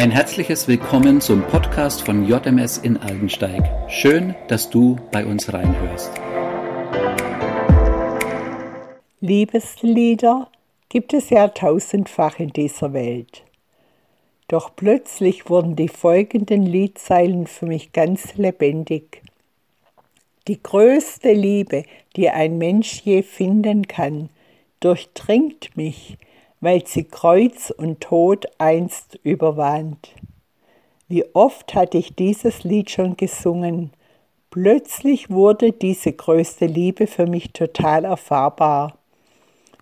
Ein herzliches Willkommen zum Podcast von JMS in Aldensteig. Schön, dass du bei uns reinhörst. Liebeslieder gibt es ja tausendfach in dieser Welt. Doch plötzlich wurden die folgenden Liedzeilen für mich ganz lebendig. Die größte Liebe, die ein Mensch je finden kann, durchdringt mich, weil sie Kreuz und Tod einst überwand. Wie oft hatte ich dieses Lied schon gesungen, plötzlich wurde diese größte Liebe für mich total erfahrbar.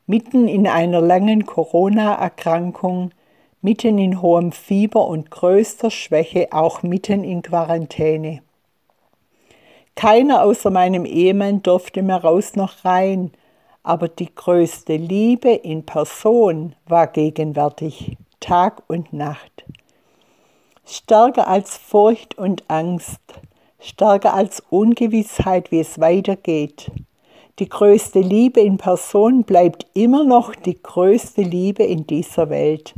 Mitten in einer langen Corona-Erkrankung, mitten in hohem Fieber und größter Schwäche, auch mitten in Quarantäne. Keiner außer meinem Ehemann durfte mehr raus noch rein, aber die größte Liebe in Person war gegenwärtig, Tag und Nacht. Stärker als Furcht und Angst, stärker als Ungewissheit, wie es weitergeht. Die größte Liebe in Person bleibt immer noch die größte Liebe in dieser Welt.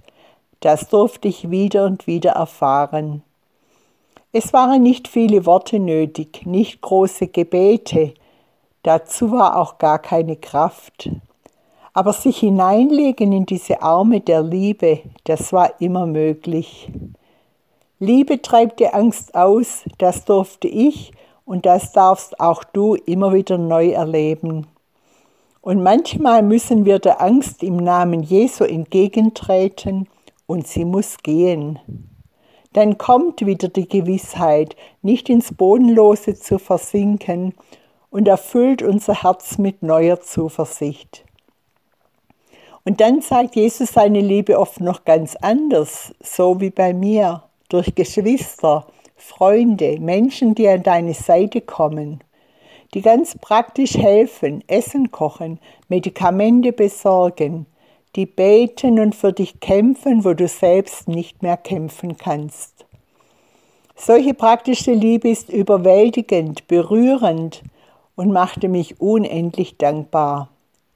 Das durfte ich wieder und wieder erfahren. Es waren nicht viele Worte nötig, nicht große Gebete, Dazu war auch gar keine Kraft. Aber sich hineinlegen in diese Arme der Liebe, das war immer möglich. Liebe treibt die Angst aus, das durfte ich und das darfst auch du immer wieder neu erleben. Und manchmal müssen wir der Angst im Namen Jesu entgegentreten und sie muss gehen. Dann kommt wieder die Gewissheit, nicht ins Bodenlose zu versinken und erfüllt unser Herz mit neuer Zuversicht. Und dann zeigt Jesus seine Liebe oft noch ganz anders, so wie bei mir, durch Geschwister, Freunde, Menschen, die an deine Seite kommen, die ganz praktisch helfen, Essen kochen, Medikamente besorgen, die beten und für dich kämpfen, wo du selbst nicht mehr kämpfen kannst. Solche praktische Liebe ist überwältigend, berührend und machte mich unendlich dankbar.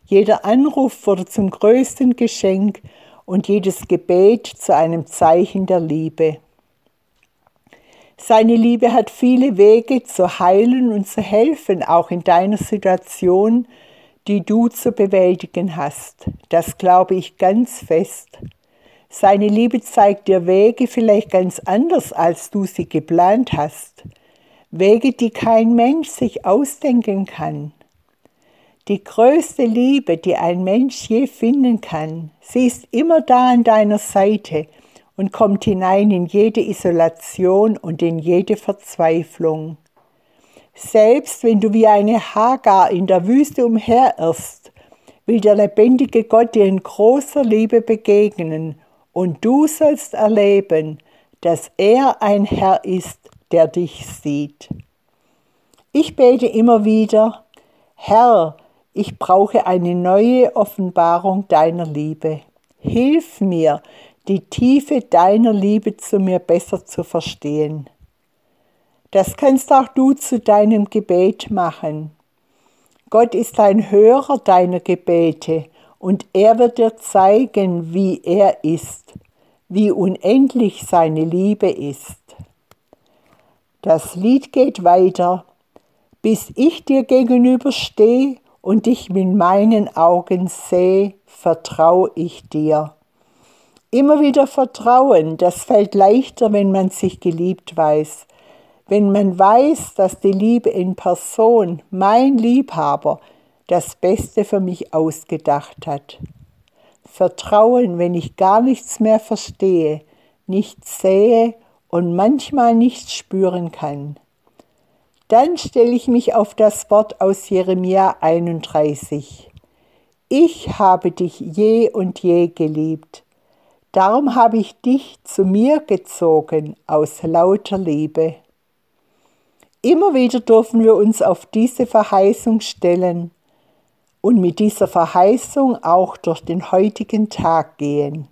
Jeder Anruf wurde zum größten Geschenk und jedes Gebet zu einem Zeichen der Liebe. Seine Liebe hat viele Wege zu heilen und zu helfen, auch in deiner Situation, die du zu bewältigen hast. Das glaube ich ganz fest. Seine Liebe zeigt dir Wege vielleicht ganz anders, als du sie geplant hast. Wege, die kein Mensch sich ausdenken kann. Die größte Liebe, die ein Mensch je finden kann, sie ist immer da an deiner Seite und kommt hinein in jede Isolation und in jede Verzweiflung. Selbst wenn du wie eine Hagar in der Wüste umherirrst, will der lebendige Gott dir in großer Liebe begegnen und du sollst erleben, dass er ein Herr ist, der dich sieht. Ich bete immer wieder, Herr, ich brauche eine neue Offenbarung deiner Liebe. Hilf mir, die Tiefe deiner Liebe zu mir besser zu verstehen. Das kannst auch du zu deinem Gebet machen. Gott ist ein Hörer deiner Gebete und er wird dir zeigen, wie er ist, wie unendlich seine Liebe ist. Das Lied geht weiter, bis ich dir gegenüberstehe und dich mit meinen Augen sehe, vertraue ich dir. Immer wieder Vertrauen, das fällt leichter, wenn man sich geliebt weiß. Wenn man weiß, dass die Liebe in Person, mein Liebhaber, das Beste für mich ausgedacht hat. Vertrauen, wenn ich gar nichts mehr verstehe, nichts sehe und manchmal nichts spüren kann. Dann stelle ich mich auf das Wort aus Jeremia 31. Ich habe dich je und je geliebt. Darum habe ich dich zu mir gezogen aus lauter Liebe. Immer wieder dürfen wir uns auf diese Verheißung stellen und mit dieser Verheißung auch durch den heutigen Tag gehen.